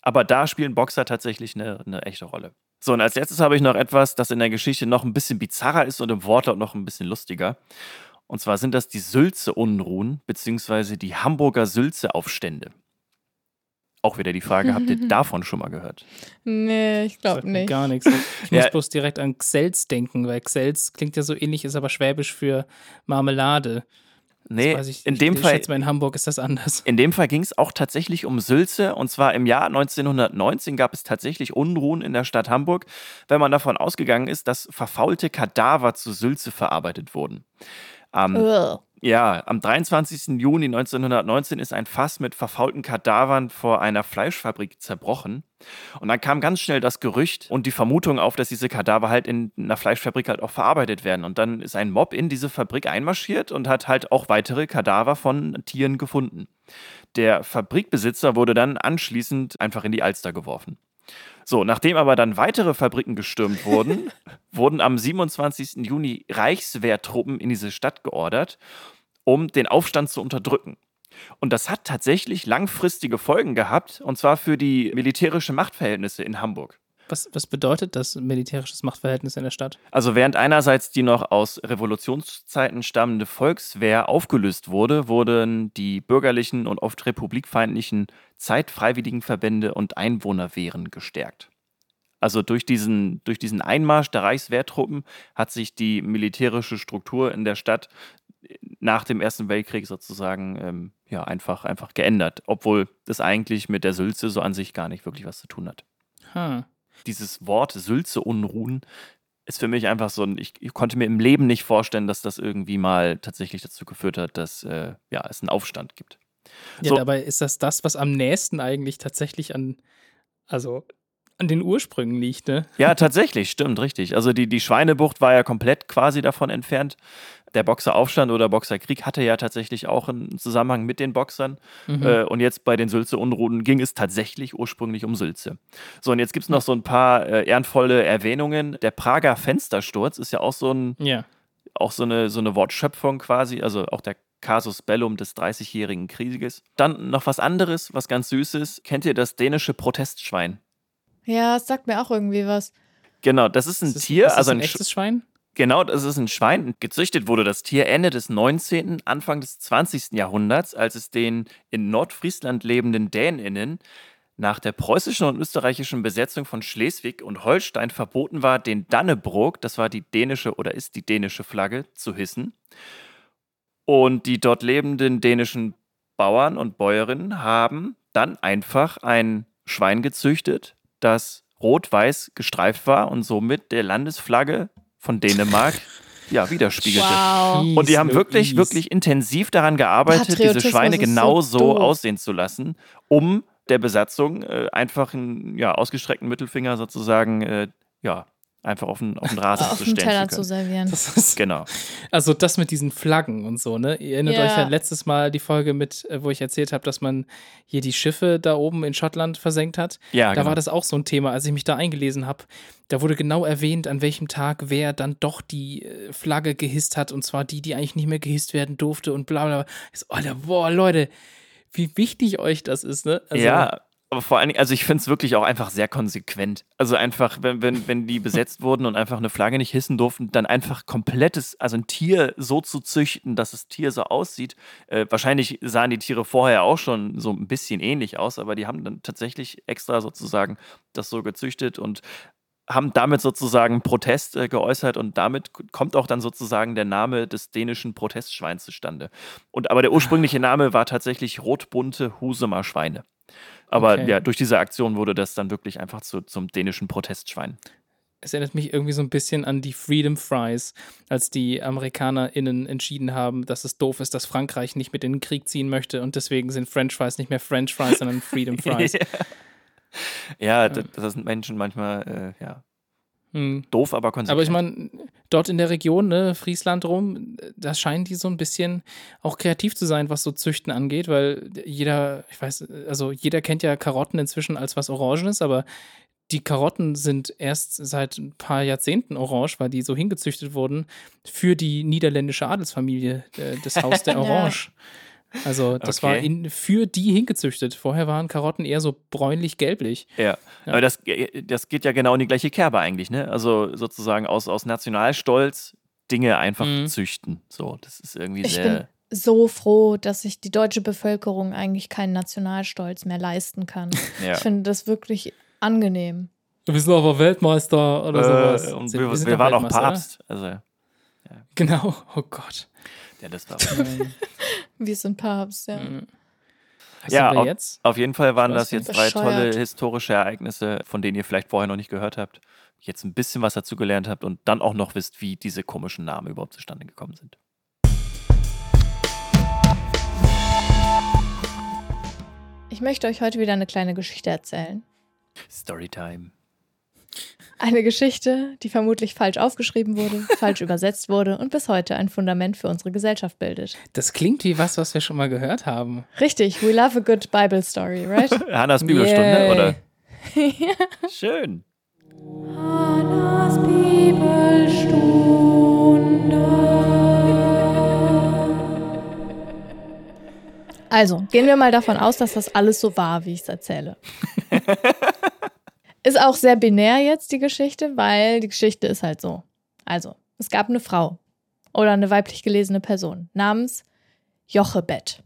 Speaker 1: Aber da spielen Boxer tatsächlich eine, eine echte Rolle. So, und als letztes habe ich noch etwas, das in der Geschichte noch ein bisschen bizarrer ist und im Wortlaut noch ein bisschen lustiger. Und zwar sind das die Sülze-Unruhen, beziehungsweise die Hamburger Sülze-Aufstände. Auch wieder die Frage, habt ihr davon schon mal gehört?
Speaker 3: Nee, ich glaube nicht.
Speaker 2: Gar nichts. Ich muss
Speaker 1: Ja.
Speaker 2: bloß direkt an Xels denken, weil Xels klingt ja so ähnlich, ist aber schwäbisch für Marmelade.
Speaker 1: Nee,
Speaker 2: ich,
Speaker 1: in
Speaker 2: ich,
Speaker 1: dem
Speaker 2: ich
Speaker 1: Fall,
Speaker 2: schätze mal, in Hamburg ist das anders.
Speaker 1: in dem Fall ging es auch tatsächlich um Sülze. Und zwar im Jahr 1919 gab es tatsächlich Unruhen in der Stadt Hamburg, weil man davon ausgegangen ist, dass verfaulte Kadaver zu Sülze verarbeitet wurden. Am,
Speaker 3: Ugh.
Speaker 1: ja, am 23. Juni 1919 ist ein Fass mit verfaulten Kadavern vor einer Fleischfabrik zerbrochen. Und dann kam ganz schnell das Gerücht und die Vermutung auf, dass diese Kadaver halt in einer Fleischfabrik halt auch verarbeitet werden. Und dann ist ein Mob in diese Fabrik einmarschiert und hat halt auch weitere Kadaver von Tieren gefunden. Der Fabrikbesitzer wurde dann anschließend einfach in die Alster geworfen. So, nachdem aber dann weitere Fabriken gestürmt wurden, wurden am 27. Juni Reichswehrtruppen in diese Stadt geordert, um den Aufstand zu unterdrücken. Und das hat tatsächlich langfristige Folgen gehabt, und zwar für die militärische Machtverhältnisse in Hamburg.
Speaker 2: Was, was bedeutet das militärisches Machtverhältnis in der Stadt?
Speaker 1: Also während einerseits die noch aus Revolutionszeiten stammende Volkswehr aufgelöst wurde, wurden die bürgerlichen und oft republikfeindlichen Zeitfreiwilligenverbände und Einwohnerwehren gestärkt. Also durch diesen, durch diesen Einmarsch der Reichswehrtruppen hat sich die militärische Struktur in der Stadt nach dem Ersten Weltkrieg sozusagen ähm, ja, einfach, einfach geändert, obwohl das eigentlich mit der Sülze so an sich gar nicht wirklich was zu tun hat
Speaker 2: Hm.
Speaker 1: Dieses Wort Sülze-Unruhen ist für mich einfach so ein, ich, ich konnte mir im Leben nicht vorstellen, dass das irgendwie mal tatsächlich dazu geführt hat, dass äh, ja, es einen Aufstand gibt.
Speaker 2: Ja,
Speaker 1: So.
Speaker 2: dabei ist das das, was am nächsten eigentlich tatsächlich an, also an den Ursprüngen liegt, ne?
Speaker 1: Ja, tatsächlich, stimmt, richtig. Also die, die Schweinebucht war ja komplett quasi davon entfernt. Der Boxeraufstand oder Boxerkrieg hatte ja tatsächlich auch einen Zusammenhang mit den Boxern.
Speaker 2: Mhm.
Speaker 1: Äh, und jetzt bei den Sülze-Unruhen ging es tatsächlich ursprünglich um Sülze. So, und jetzt gibt es noch so ein paar äh, ehrenvolle Erwähnungen. Der Prager Fenstersturz ist ja auch so ein
Speaker 2: Ja.
Speaker 1: auch so eine, so eine Wortschöpfung quasi, also auch der Casus Bellum des Dreißigjährigen Krieges. Dann noch was anderes, was ganz Süßes. Kennt ihr das dänische Protestschwein?
Speaker 3: Ja, es sagt mir auch irgendwie was.
Speaker 1: Genau, das ist ein
Speaker 2: Ist das,
Speaker 1: Tier,
Speaker 2: ist das
Speaker 1: also
Speaker 2: ein
Speaker 1: ein, Sch
Speaker 2: echtes Schwein?
Speaker 1: genau, das ist ein Schwein. Gezüchtet wurde das Tier Ende des 19., Anfang des 20. Jahrhunderts, als es den in Nordfriesland lebenden DänInnen nach der preußischen und österreichischen Besetzung von Schleswig und Holstein verboten war, den Dannebrog, das war die dänische oder ist die dänische Flagge, zu hissen. Und die dort lebenden dänischen Bauern und Bäuerinnen haben dann einfach ein Schwein gezüchtet, das rot-weiß gestreift war und somit der Landesflagge von Dänemark ja, widerspiegelte.
Speaker 3: Wow.
Speaker 1: Und die haben wirklich, wirklich intensiv daran gearbeitet, diese Schweine
Speaker 3: so
Speaker 1: genau so
Speaker 3: doof.
Speaker 1: aussehen zu lassen, um der Besatzung äh, einfach einen ja, ausgestreckten Mittelfinger sozusagen äh, ja, einfach auf den, auf den Rasen
Speaker 3: Auf
Speaker 1: zu stellen
Speaker 3: Teller
Speaker 1: zu
Speaker 3: servieren.
Speaker 2: Das ist,
Speaker 1: Genau.
Speaker 2: also das mit diesen Flaggen und so, ne? Ihr erinnert
Speaker 3: Ja.
Speaker 2: euch ja letztes Mal die Folge mit, äh, wo ich erzählt habe, dass man hier die Schiffe da oben in Schottland versenkt hat.
Speaker 1: Ja,
Speaker 2: Da
Speaker 1: genau.
Speaker 2: war das auch so ein Thema, als ich mich da eingelesen habe. Da wurde genau erwähnt, an welchem Tag wer dann doch die äh, Flagge gehisst hat. Und zwar die, die eigentlich nicht mehr gehisst werden durfte und bla bla. bla. Ich so, Alter, boah, Leute, wie wichtig euch das ist, ne? Also,
Speaker 1: ja, aber vor allen Dingen, also ich finde es wirklich auch einfach sehr konsequent. Also einfach, wenn, wenn, wenn die besetzt wurden und einfach eine Flagge nicht hissen durften, dann einfach komplettes, also ein Tier so zu züchten, dass das Tier so aussieht. Äh, wahrscheinlich sahen die Tiere vorher auch schon so ein bisschen ähnlich aus, aber die haben dann tatsächlich extra sozusagen das so gezüchtet und haben damit sozusagen Protest äh, geäußert und damit kommt auch dann sozusagen der Name des dänischen Protestschweins zustande. Und aber der ursprüngliche Name war tatsächlich rotbunte Husumer Schweine. Aber
Speaker 2: Okay.
Speaker 1: ja, durch diese Aktion wurde das dann wirklich einfach zu, zum dänischen Protestschwein.
Speaker 2: Es erinnert mich irgendwie so ein bisschen an die Freedom Fries, als die AmerikanerInnen entschieden haben, dass es doof ist, dass Frankreich nicht mit in den Krieg ziehen möchte und deswegen sind French Fries nicht mehr French Fries, sondern Freedom Fries.
Speaker 1: Ja, das, das sind Menschen manchmal äh, ja,
Speaker 2: Hm.
Speaker 1: doof, aber konsequent.
Speaker 2: Aber ich meine, dort in der Region, ne, Friesland rum, da scheinen die so ein bisschen auch kreativ zu sein, was so Züchten angeht, weil jeder, ich weiß, also jeder kennt ja Karotten inzwischen als was Orangenes, aber die Karotten sind erst seit ein paar Jahrzehnten orange, weil die so hingezüchtet wurden für die niederländische Adelsfamilie, äh, das Haus der
Speaker 3: Ja.
Speaker 2: Orange. Also das war
Speaker 1: Okay.
Speaker 2: in, für die hingezüchtet. Vorher waren Karotten eher so bräunlich-gelblich.
Speaker 1: Ja,
Speaker 2: Ja.
Speaker 1: aber das, das geht ja genau in die gleiche Kerbe eigentlich, ne? Also sozusagen aus, aus Nationalstolz Dinge einfach
Speaker 2: Mhm.
Speaker 1: züchten. So, das ist irgendwie
Speaker 3: Ich
Speaker 1: sehr.
Speaker 3: bin so froh, dass sich die deutsche Bevölkerung eigentlich keinen Nationalstolz mehr leisten kann.
Speaker 1: ja.
Speaker 3: Ich finde das wirklich angenehm.
Speaker 2: Wir sind aber Weltmeister oder sowas.
Speaker 1: Äh, und
Speaker 2: Sind-
Speaker 1: wir, wir
Speaker 2: doch
Speaker 1: waren auch
Speaker 2: oder?
Speaker 1: Papst. Also, ja,
Speaker 2: Genau, oh Gott.
Speaker 1: das war.
Speaker 3: Wir sind Papst, ja.
Speaker 2: Mhm.
Speaker 1: Ja, auf, auf, jeden Fall waren das jetzt drei tolle historische Ereignisse, von denen ihr vielleicht vorher noch nicht gehört habt, jetzt ein bisschen was dazu gelernt habt und dann auch noch wisst, wie diese komischen Namen überhaupt zustande gekommen sind.
Speaker 3: Ich möchte euch heute wieder eine kleine Geschichte erzählen.
Speaker 1: Storytime.
Speaker 3: Eine Geschichte, die vermutlich falsch aufgeschrieben wurde, falsch übersetzt wurde und bis heute ein Fundament für unsere Gesellschaft bildet.
Speaker 2: Das klingt wie was, was wir schon mal gehört haben.
Speaker 3: Richtig, we love a good Bible story, right?
Speaker 1: Hannas Bibelstunde,
Speaker 2: Yay.
Speaker 1: oder? Schön.
Speaker 3: Hannas Bibelstunde. Also, gehen wir mal davon aus, dass das alles so war, wie ich es erzähle. Ist auch sehr binär jetzt die Geschichte, weil die Geschichte ist halt so. Also, es gab eine Frau oder eine weiblich gelesene Person namens Jochebed.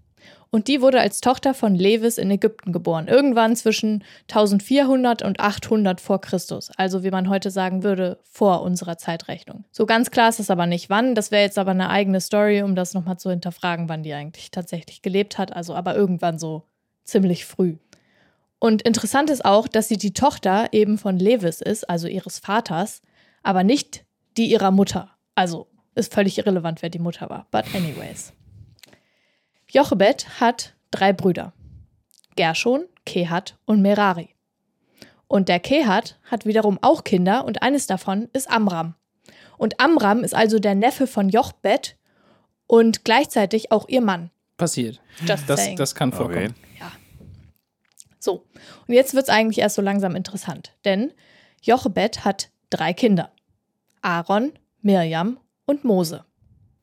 Speaker 3: Und die wurde als Tochter von Levis in Ägypten geboren, irgendwann zwischen 1400 und 800 vor Christus, also wie man heute sagen würde, vor unserer Zeitrechnung. So ganz klar ist es aber nicht wann, das wäre jetzt aber eine eigene Story, um das nochmal zu hinterfragen, wann die eigentlich tatsächlich gelebt hat, also aber irgendwann so ziemlich früh. Und interessant ist auch, dass sie die Tochter eben von Levis ist, also ihres Vaters, aber nicht die ihrer Mutter. Also ist völlig irrelevant, wer die Mutter war. But anyways. Jochebed hat drei Brüder. Gershon, Kehat und Merari. Und der Kehat hat wiederum auch Kinder und eines davon ist Amram. Und Amram ist also der Neffe von Jochebed und gleichzeitig auch ihr Mann.
Speaker 2: Passiert.
Speaker 3: Just
Speaker 2: Das,
Speaker 3: saying.
Speaker 2: das kann vorkommen.
Speaker 1: Okay.
Speaker 3: So, und jetzt wird es eigentlich erst so langsam interessant, denn Jochebed hat drei Kinder. Aaron, Mirjam und Mose.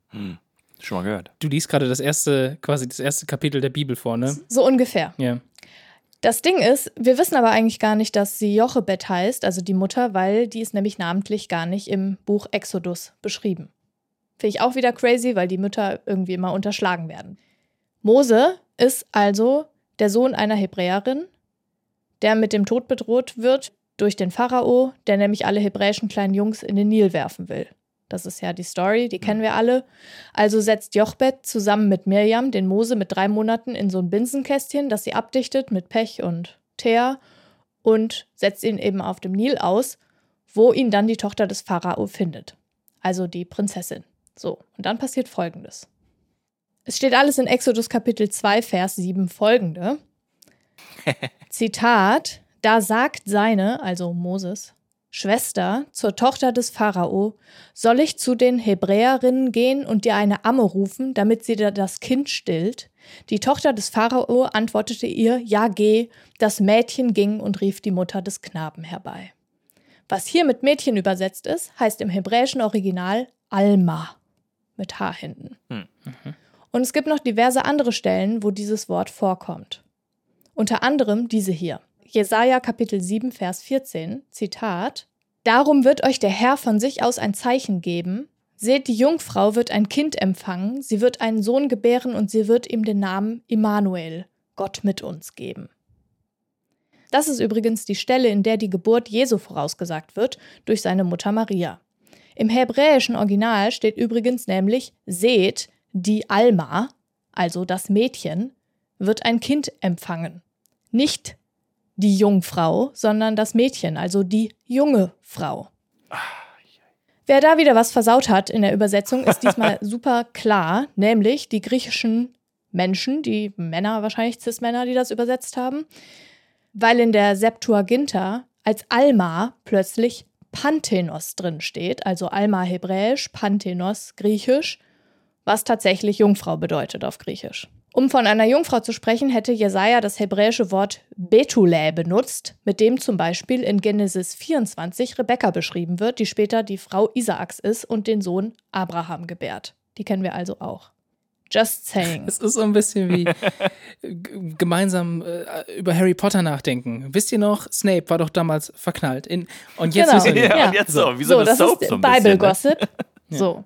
Speaker 1: Hm. Schon mal gehört.
Speaker 2: Du liest gerade das erste, quasi das erste Kapitel der Bibel vor, ne?
Speaker 3: So ungefähr.
Speaker 2: Ja.
Speaker 3: Das Ding ist, wir wissen aber eigentlich gar nicht, dass sie Jochebed heißt, also die Mutter, weil die ist nämlich namentlich gar nicht im Buch Exodus beschrieben. Finde ich auch wieder crazy, weil die Mütter irgendwie immer unterschlagen werden. Mose ist also der Sohn einer Hebräerin, der mit dem Tod bedroht wird durch den Pharao, der nämlich alle hebräischen kleinen Jungs in den Nil werfen will. Das ist ja die Story, die kennen wir alle. Also setzt Jochbed zusammen mit Mirjam den Mose mit drei Monaten in so ein Binsenkästchen, das sie abdichtet mit Pech und Teer und setzt ihn eben auf dem Nil aus, wo ihn dann die Tochter des Pharao findet. Also die Prinzessin. So, und dann passiert Folgendes. Es steht alles in Exodus Kapitel 2, Vers 7 folgende. Zitat, da sagt seine, also Moses, Schwester zur Tochter des Pharao, soll ich zu den Hebräerinnen gehen und dir eine Amme rufen, damit sie dir das Kind stillt? Die Tochter des Pharao antwortete ihr, ja geh, das Mädchen ging und rief die Mutter des Knaben herbei. Was hier mit Mädchen übersetzt ist, heißt im hebräischen Original Alma mit H hinten.
Speaker 1: Hm.
Speaker 3: Und es gibt noch diverse andere Stellen, wo dieses Wort vorkommt. Unter anderem diese hier. Jesaja Kapitel 7, Vers 14, Zitat: Darum wird euch der Herr von sich aus ein Zeichen geben. Seht, die Jungfrau wird ein Kind empfangen, sie wird einen Sohn gebären und sie wird ihm den Namen Immanuel, Gott mit uns, geben. Das ist übrigens die Stelle, in der die Geburt Jesu vorausgesagt wird durch seine Mutter Maria. Im hebräischen Original steht übrigens nämlich: Seht, die Alma, also das Mädchen, wird ein Kind empfangen. Nicht die Jungfrau, sondern das Mädchen, also die junge Frau. Wer da wieder was versaut hat in der Übersetzung, ist diesmal super klar, nämlich die griechischen Menschen, die Männer, wahrscheinlich Cis-Männer, die das übersetzt haben, weil in der Septuaginta als Alma plötzlich Panthenos drin steht, also Alma hebräisch, Panthenos griechisch, was tatsächlich Jungfrau bedeutet auf Griechisch. Um von einer Jungfrau zu sprechen, hätte Jesaja das hebräische Wort Betulä benutzt, mit dem zum Beispiel in Genesis 24 Rebekka beschrieben wird, die später die Frau Isaaks ist und den Sohn Abraham gebärt. Die kennen wir also auch. Just saying.
Speaker 2: Es ist so ein bisschen wie gemeinsam äh, über Harry Potter nachdenken. Wisst ihr noch, Snape war doch damals verknallt. In, und jetzt
Speaker 3: Genau.
Speaker 2: wissen wir.
Speaker 1: Ja,
Speaker 3: Ja.
Speaker 1: und jetzt so, wie so,
Speaker 3: So,
Speaker 1: eine
Speaker 3: das
Speaker 1: Soap
Speaker 3: ist
Speaker 1: so ein
Speaker 3: Bible
Speaker 1: bisschen. Ne?
Speaker 3: Gossip. So.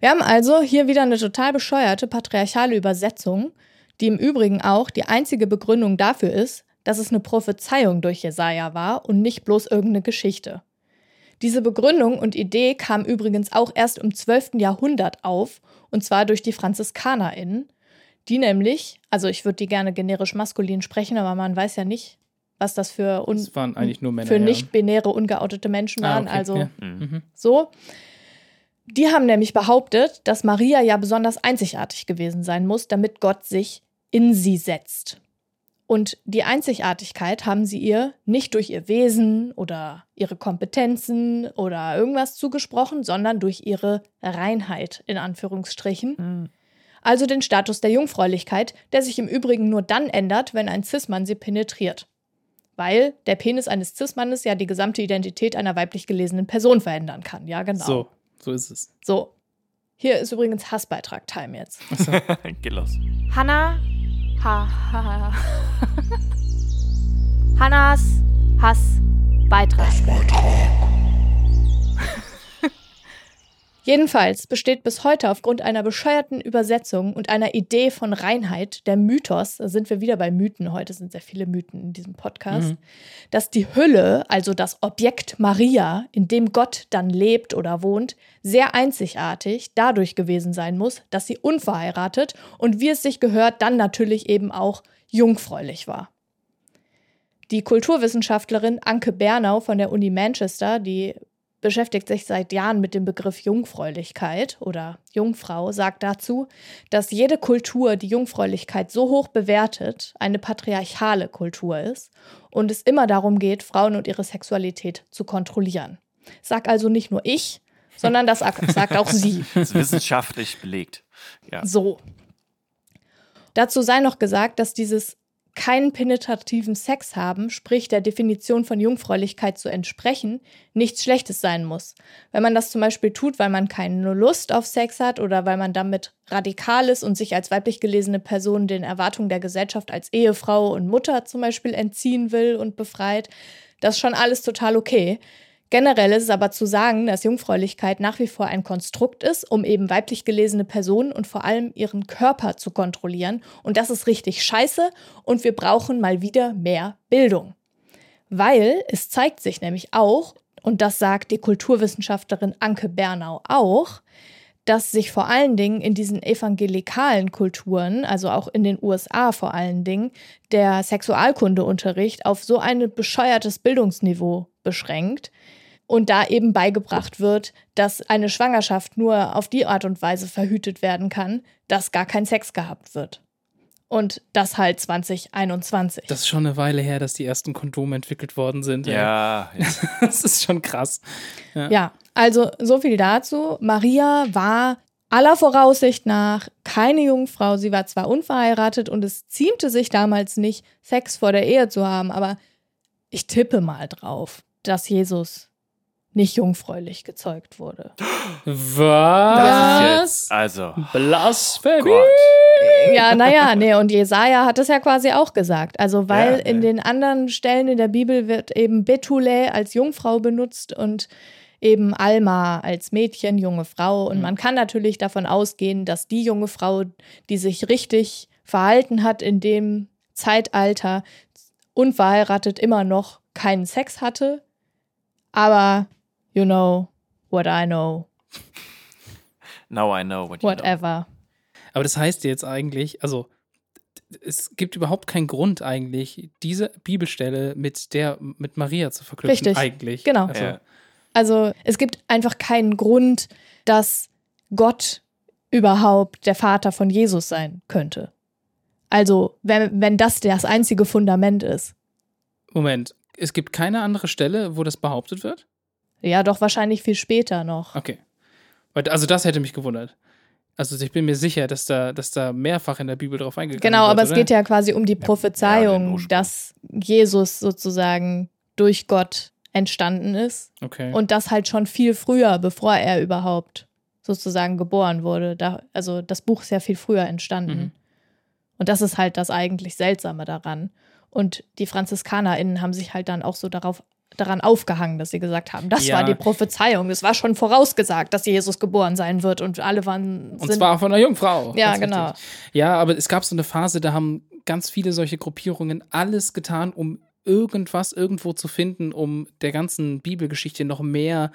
Speaker 3: Wir haben also hier wieder eine total bescheuerte patriarchale Übersetzung, die im Übrigen auch die einzige Begründung dafür ist, dass es eine Prophezeiung durch Jesaja war und nicht bloß irgendeine Geschichte. Diese Begründung und Idee kam übrigens auch erst im 12. Jahrhundert auf, und zwar durch die FranziskanerInnen, die nämlich, also ich würde die gerne generisch maskulin sprechen, aber man weiß ja nicht, was das für, un
Speaker 2: Das waren eigentlich nur Männer.
Speaker 3: für nicht-binäre, ungeoutete Menschen
Speaker 2: Ah,
Speaker 3: waren.
Speaker 2: okay,
Speaker 3: Also
Speaker 2: ja.
Speaker 1: Mhm.
Speaker 3: so. Die haben nämlich behauptet, dass Maria ja besonders einzigartig gewesen sein muss, damit Gott sich in sie setzt. Und die Einzigartigkeit haben sie ihr nicht durch ihr Wesen oder ihre Kompetenzen oder irgendwas zugesprochen, sondern durch ihre Reinheit in Anführungsstrichen.
Speaker 1: Hm.
Speaker 3: Also den Status der Jungfräulichkeit, der sich im Übrigen nur dann ändert, wenn ein Cis-Mann sie penetriert. Weil der Penis eines Cis-Mannes ja die gesamte Identität einer weiblich gelesenen Person verändern kann. Ja, genau.
Speaker 2: So, so ist es.
Speaker 3: So. Hier ist übrigens Hassbeitrag-Time jetzt.
Speaker 1: Geh los.
Speaker 4: Hannah. Ha, ha, ha. Hannas Hassbeitrag.
Speaker 3: Jedenfalls besteht bis heute aufgrund einer bescheuerten Übersetzung und einer Idee von Reinheit der Mythos, da sind wir wieder bei Mythen, heute sind sehr viele Mythen in diesem Podcast,
Speaker 2: Mhm.
Speaker 3: dass die Hülle, also das Objekt Maria, in dem Gott dann lebt oder wohnt, sehr einzigartig dadurch gewesen sein muss, dass sie unverheiratet und wie es sich gehört, dann natürlich eben auch jungfräulich war. Die Kulturwissenschaftlerin Anke Bernau von der Uni Manchester, die beschäftigt sich seit Jahren mit dem Begriff Jungfräulichkeit oder Jungfrau, sagt dazu, dass jede Kultur die Jungfräulichkeit so hoch bewertet, eine patriarchale Kultur ist und es immer darum geht, Frauen und ihre Sexualität zu kontrollieren. Sag also nicht nur ich, sondern das sagt auch sie.
Speaker 1: Das ist wissenschaftlich belegt. Ja.
Speaker 3: So. Dazu sei noch gesagt, dass dieses keinen penetrativen Sex haben, sprich der Definition von Jungfräulichkeit zu entsprechen, nichts Schlechtes sein muss. Wenn man das zum Beispiel tut, weil man keine Lust auf Sex hat oder weil man damit radikal ist und sich als weiblich gelesene Person den Erwartungen der Gesellschaft als Ehefrau und Mutter zum Beispiel entziehen will und befreit, das ist schon alles total okay. Generell ist es aber zu sagen, dass Jungfräulichkeit nach wie vor ein Konstrukt ist, um eben weiblich gelesene Personen und vor allem ihren Körper zu kontrollieren. Und das ist richtig scheiße und wir brauchen mal wieder mehr Bildung. Weil es zeigt sich nämlich auch, und das sagt die Kulturwissenschaftlerin Anke Bernau auch, dass sich vor allen Dingen in diesen evangelikalen Kulturen, also auch in den USA vor allen Dingen, der Sexualkundeunterricht auf so ein bescheuertes Bildungsniveau beschränkt und da eben beigebracht wird, dass eine Schwangerschaft nur auf die Art und Weise verhütet werden kann, dass gar kein Sex gehabt wird. Und das halt 2021.
Speaker 2: Das ist schon eine Weile her, dass die ersten Kondome entwickelt worden sind.
Speaker 1: Ja, ja.
Speaker 2: Das ist schon krass.
Speaker 3: Ja, also so viel dazu. Maria war aller Voraussicht nach keine Jungfrau. Sie war zwar unverheiratet und es ziemte sich damals nicht, Sex vor der Ehe zu haben, aber ich tippe mal drauf, dass Jesus nicht jungfräulich gezeugt wurde.
Speaker 1: Das ist
Speaker 2: Was?
Speaker 1: jetzt, also,
Speaker 2: Blasphemie.
Speaker 1: Gott.
Speaker 3: Ja, naja, nee, und Jesaja hat es ja quasi auch gesagt. Also, weil
Speaker 1: Ja,
Speaker 3: in
Speaker 1: ja.
Speaker 3: den anderen Stellen in der Bibel wird eben Bethule als Jungfrau benutzt und eben Alma als Mädchen, junge Frau. Und man kann natürlich davon ausgehen, dass die junge Frau, die sich richtig verhalten hat in dem Zeitalter, unverheiratet immer noch keinen Sex hatte. Aber, you know what I know,
Speaker 1: Now I know what you know.
Speaker 3: whatever.
Speaker 2: Aber das heißt jetzt eigentlich, also es gibt überhaupt keinen Grund eigentlich, diese Bibelstelle mit der mit Maria zu verknüpfen.
Speaker 3: Richtig.
Speaker 2: Eigentlich.
Speaker 3: Genau.
Speaker 2: Also,
Speaker 1: Ja.
Speaker 3: Also es gibt einfach keinen Grund, dass Gott überhaupt der Vater von Jesus sein könnte. Also wenn, wenn das das einzige Fundament ist.
Speaker 2: Moment, es gibt keine andere Stelle, wo das behauptet wird?
Speaker 3: Ja, doch wahrscheinlich viel später noch.
Speaker 2: Okay. Also das hätte mich gewundert. Also ich bin mir sicher, dass da, dass da mehrfach in der Bibel drauf eingegangen
Speaker 3: Genau,
Speaker 2: wird.
Speaker 3: aber es
Speaker 2: oder?
Speaker 3: geht ja quasi um die
Speaker 1: Ja,
Speaker 3: Prophezeiung,
Speaker 1: Ursprung.
Speaker 3: dass Jesus sozusagen durch Gott entstanden ist.
Speaker 2: Okay.
Speaker 3: Und das halt schon viel früher, bevor er überhaupt sozusagen geboren wurde. Da, also das Buch ist ja viel früher entstanden.
Speaker 2: Mhm.
Speaker 3: Und das ist halt das eigentlich Seltsame daran. Und die FranziskanerInnen haben sich halt dann auch so darauf, daran aufgehangen, dass sie gesagt haben, das
Speaker 2: Ja.
Speaker 3: war die Prophezeiung. Es war schon vorausgesagt, dass Jesus geboren sein wird. Und alle waren.
Speaker 2: Und zwar von einer Jungfrau.
Speaker 3: Ja, genau.
Speaker 2: Ja, aber es gab so eine Phase, da haben ganz viele solche Gruppierungen alles getan, um irgendwas irgendwo zu finden, um der ganzen Bibelgeschichte noch mehr,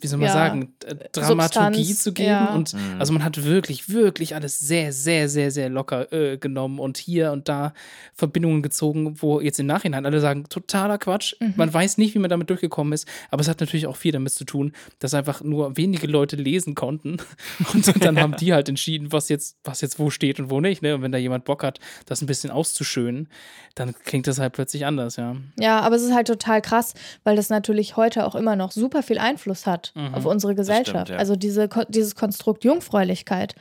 Speaker 2: wie soll man
Speaker 3: Ja,
Speaker 2: sagen, äh, Dramaturgie
Speaker 3: Substanz,
Speaker 2: zu geben.
Speaker 3: ja.
Speaker 2: Und
Speaker 1: Mhm.
Speaker 2: also man hat wirklich, wirklich alles sehr, sehr, sehr, sehr locker äh, genommen und hier und da Verbindungen gezogen, wo jetzt im Nachhinein alle sagen, totaler Quatsch.
Speaker 3: Mhm.
Speaker 2: Man weiß nicht, wie man damit durchgekommen ist, aber es hat natürlich auch viel damit zu tun, dass einfach nur wenige Leute lesen konnten. Und dann haben die halt entschieden, was jetzt, was jetzt wo steht und wo nicht. Ne? Und wenn da jemand Bock hat, das ein bisschen auszuschönen, dann klingt das halt plötzlich anders, ja.
Speaker 3: Ja, aber es ist halt total krass, weil das natürlich heute auch immer noch super viel Einfluss hat
Speaker 2: Mhm.
Speaker 3: auf unsere Gesellschaft.
Speaker 1: ja.
Speaker 3: Also diese, dieses Konstrukt Jungfräulichkeit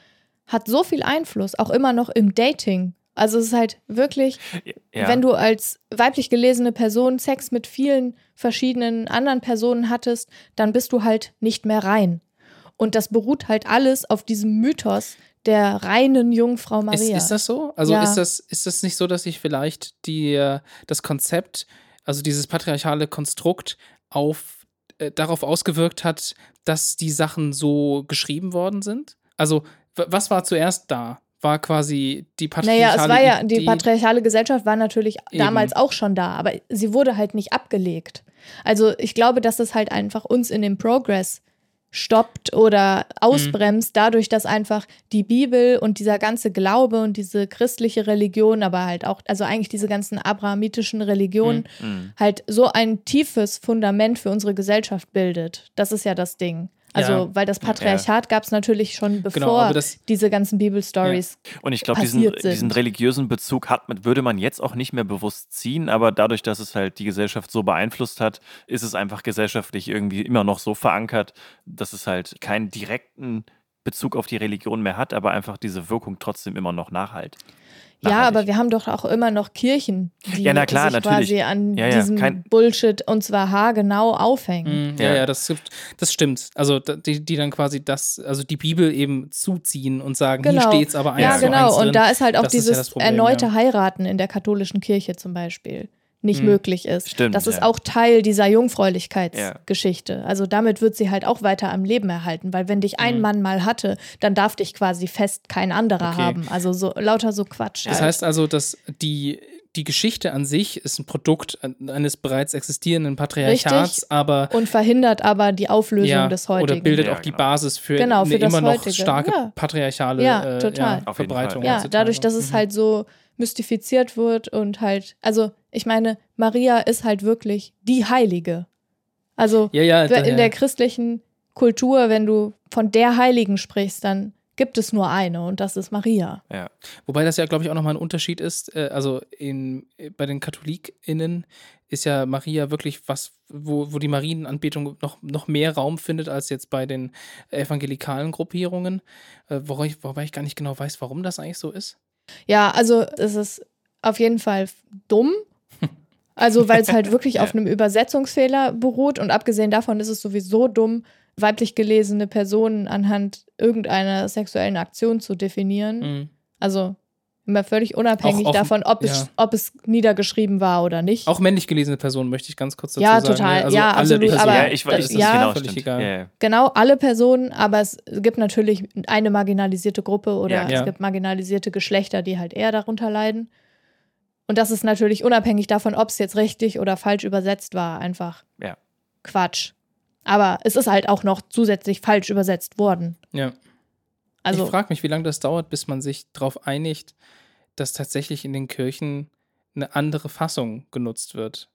Speaker 3: hat so viel Einfluss, auch immer noch im Dating. Also es ist halt wirklich,
Speaker 1: Ja.
Speaker 3: wenn du als weiblich gelesene Person Sex mit vielen verschiedenen anderen Personen hattest, dann bist du halt nicht mehr rein. Und das beruht halt alles auf diesem Mythos der reinen Jungfrau
Speaker 2: Ist,
Speaker 3: Maria.
Speaker 2: ist das so? Also
Speaker 3: Ja.
Speaker 2: ist, das, ist das nicht so, dass sich vielleicht die, äh, das Konzept, also dieses patriarchale Konstrukt auf, äh, darauf ausgewirkt hat, dass die Sachen so geschrieben worden sind? Also, was war zuerst da? War quasi die patriarchale
Speaker 3: Naja, es war ja, die
Speaker 2: Idee-
Speaker 3: patriarchale Gesellschaft war natürlich
Speaker 2: Eben.
Speaker 3: damals auch schon da, aber sie wurde halt nicht abgelegt. Also ich glaube, dass es halt einfach uns in dem Progress stoppt oder ausbremst, dadurch, dass einfach die Bibel und dieser ganze Glaube und diese christliche Religion, aber halt auch, also eigentlich diese ganzen abrahamitischen Religionen,
Speaker 1: Mhm.
Speaker 3: halt so ein tiefes Fundament für unsere Gesellschaft bildet. Das ist ja das Ding. Also,
Speaker 2: Ja.
Speaker 3: weil das Patriarchat gab es natürlich schon bevor
Speaker 2: Genau, das-
Speaker 3: diese ganzen Bibelstories
Speaker 1: Und ich glaube, diesen, diesen religiösen Bezug hat, man- würde man jetzt auch nicht mehr bewusst ziehen, aber dadurch, dass es halt die Gesellschaft so beeinflusst hat, ist es einfach gesellschaftlich irgendwie immer noch so verankert, dass es halt keinen direkten Bezug auf die Religion mehr hat, aber einfach diese Wirkung trotzdem immer noch nachhalt.
Speaker 3: Ja, aber wir haben doch auch immer noch Kirchen, die
Speaker 1: Ja, na klar,
Speaker 3: sich
Speaker 1: natürlich.
Speaker 3: quasi an
Speaker 1: Ja, ja,
Speaker 3: diesem
Speaker 1: kein-
Speaker 3: Bullshit und zwar haargenau aufhängen.
Speaker 2: Mhm, ja,
Speaker 1: Ja.
Speaker 2: ja, das, gibt- das stimmt. Also die, die dann quasi das, also die Bibel eben zuziehen und sagen,
Speaker 3: Genau.
Speaker 2: hier steht's aber eins
Speaker 3: Ja,
Speaker 2: zu
Speaker 3: genau.
Speaker 2: eins drin.
Speaker 3: Und da ist halt auch
Speaker 2: Das
Speaker 3: dieses
Speaker 2: Problem,
Speaker 3: erneute
Speaker 2: ja.
Speaker 3: Heiraten in der katholischen Kirche zum Beispiel nicht
Speaker 2: Mhm.
Speaker 3: möglich ist.
Speaker 1: Stimmt,
Speaker 3: das ist
Speaker 1: ja.
Speaker 3: auch Teil dieser Jungfräulichkeitsgeschichte. Also damit wird sie halt auch weiter am Leben erhalten, weil wenn dich ein
Speaker 2: Mhm.
Speaker 3: Mann mal hatte, dann darf dich quasi fest kein anderer
Speaker 2: Okay.
Speaker 3: haben. Also so lauter so Quatsch.
Speaker 2: Das
Speaker 3: halt.
Speaker 2: heißt also, dass die, die Geschichte an sich ist ein Produkt eines bereits existierenden Patriarchats,
Speaker 3: Richtig.
Speaker 2: aber
Speaker 3: und verhindert aber die Auflösung
Speaker 2: ja,
Speaker 3: des heutigen.
Speaker 2: oder bildet
Speaker 1: Ja,
Speaker 2: auch die
Speaker 1: genau.
Speaker 2: Basis für
Speaker 3: Genau,
Speaker 2: eine
Speaker 3: für das
Speaker 2: immer noch
Speaker 3: heutige.
Speaker 2: starke
Speaker 3: Ja.
Speaker 2: patriarchale
Speaker 3: Ja,
Speaker 2: äh,
Speaker 3: total.
Speaker 2: Ja,
Speaker 1: jeden
Speaker 2: Verbreitung.
Speaker 3: Ja, dadurch, dass es
Speaker 2: Mhm.
Speaker 3: halt so mystifiziert wird und halt, also ich meine, Maria ist halt wirklich die Heilige. Also
Speaker 2: ja, ja,
Speaker 3: in
Speaker 2: daher-
Speaker 3: der christlichen Kultur, wenn du von der Heiligen sprichst, dann gibt es nur eine und das ist Maria.
Speaker 1: Ja.
Speaker 2: Wobei das ja, glaube ich, auch nochmal ein Unterschied ist. Äh, also in, bei den KatholikInnen ist ja Maria wirklich was, wo, wo die Marienanbetung noch, noch mehr Raum findet als jetzt bei den evangelikalen Gruppierungen. Äh, wobei, ich, wobei ich gar nicht genau weiß, warum das eigentlich so ist.
Speaker 3: Ja, also es ist auf jeden Fall dumm. Also, weil es halt wirklich auf einem Übersetzungsfehler beruht und abgesehen davon ist es sowieso dumm, weiblich gelesene Personen anhand irgendeiner sexuellen Aktion zu definieren.
Speaker 2: Mhm.
Speaker 3: Also immer völlig unabhängig
Speaker 2: Auch- auch-
Speaker 3: davon, ob,
Speaker 2: ja.
Speaker 3: es, ob es niedergeschrieben war oder nicht.
Speaker 2: Auch männlich gelesene Personen möchte ich ganz kurz dazu
Speaker 3: Ja,
Speaker 2: sagen.
Speaker 3: total.
Speaker 2: ne? Also
Speaker 3: Ja,
Speaker 2: alle
Speaker 3: absolut,
Speaker 2: Personen,
Speaker 3: aber-
Speaker 1: ja, ich weiß,
Speaker 2: das
Speaker 1: das
Speaker 2: ist
Speaker 3: ja,
Speaker 1: genau
Speaker 2: völlig
Speaker 1: stimmt.
Speaker 2: egal.
Speaker 1: Ja, ja.
Speaker 3: Genau, alle Personen, aber es gibt natürlich eine marginalisierte Gruppe oder
Speaker 1: Ja,
Speaker 2: ja.
Speaker 3: es gibt marginalisierte Geschlechter, die halt eher darunter leiden. Und das ist natürlich unabhängig davon, ob es jetzt richtig oder falsch übersetzt war, einfach
Speaker 1: Ja.
Speaker 3: Quatsch. Aber es ist halt auch noch zusätzlich falsch übersetzt worden.
Speaker 2: Ja.
Speaker 3: Also
Speaker 2: ich frage mich, wie lange das dauert, bis man sich darauf einigt, dass tatsächlich in den Kirchen eine andere Fassung genutzt wird.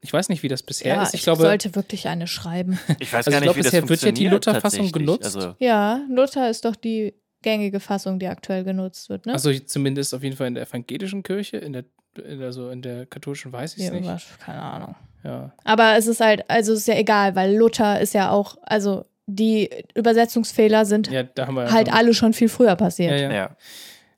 Speaker 2: Ich weiß nicht, wie das bisher
Speaker 3: ja,
Speaker 2: ist. Ich,
Speaker 3: ich
Speaker 2: glaube,
Speaker 3: sollte wirklich eine schreiben.
Speaker 1: Ich weiß
Speaker 2: Also
Speaker 1: gar
Speaker 2: ich
Speaker 1: nicht,
Speaker 2: glaub,
Speaker 1: wie das
Speaker 2: bisher wird ja die Lutherfassung genutzt.
Speaker 1: Also,
Speaker 3: Ja, Luther ist doch die gängige Fassung, die aktuell genutzt wird, ne?
Speaker 2: also zumindest auf jeden Fall in der evangelischen Kirche, in der, in- also in der katholischen weiß ich es
Speaker 3: Ja,
Speaker 2: nicht.
Speaker 3: keine Ahnung.
Speaker 2: Ja.
Speaker 3: Aber es ist halt, also es ist ja egal, weil Luther ist ja auch, also die Übersetzungsfehler sind
Speaker 2: ja, da haben wir ja
Speaker 3: halt
Speaker 2: schon-
Speaker 3: alle schon viel früher passiert
Speaker 2: Ja, ja.
Speaker 1: ja.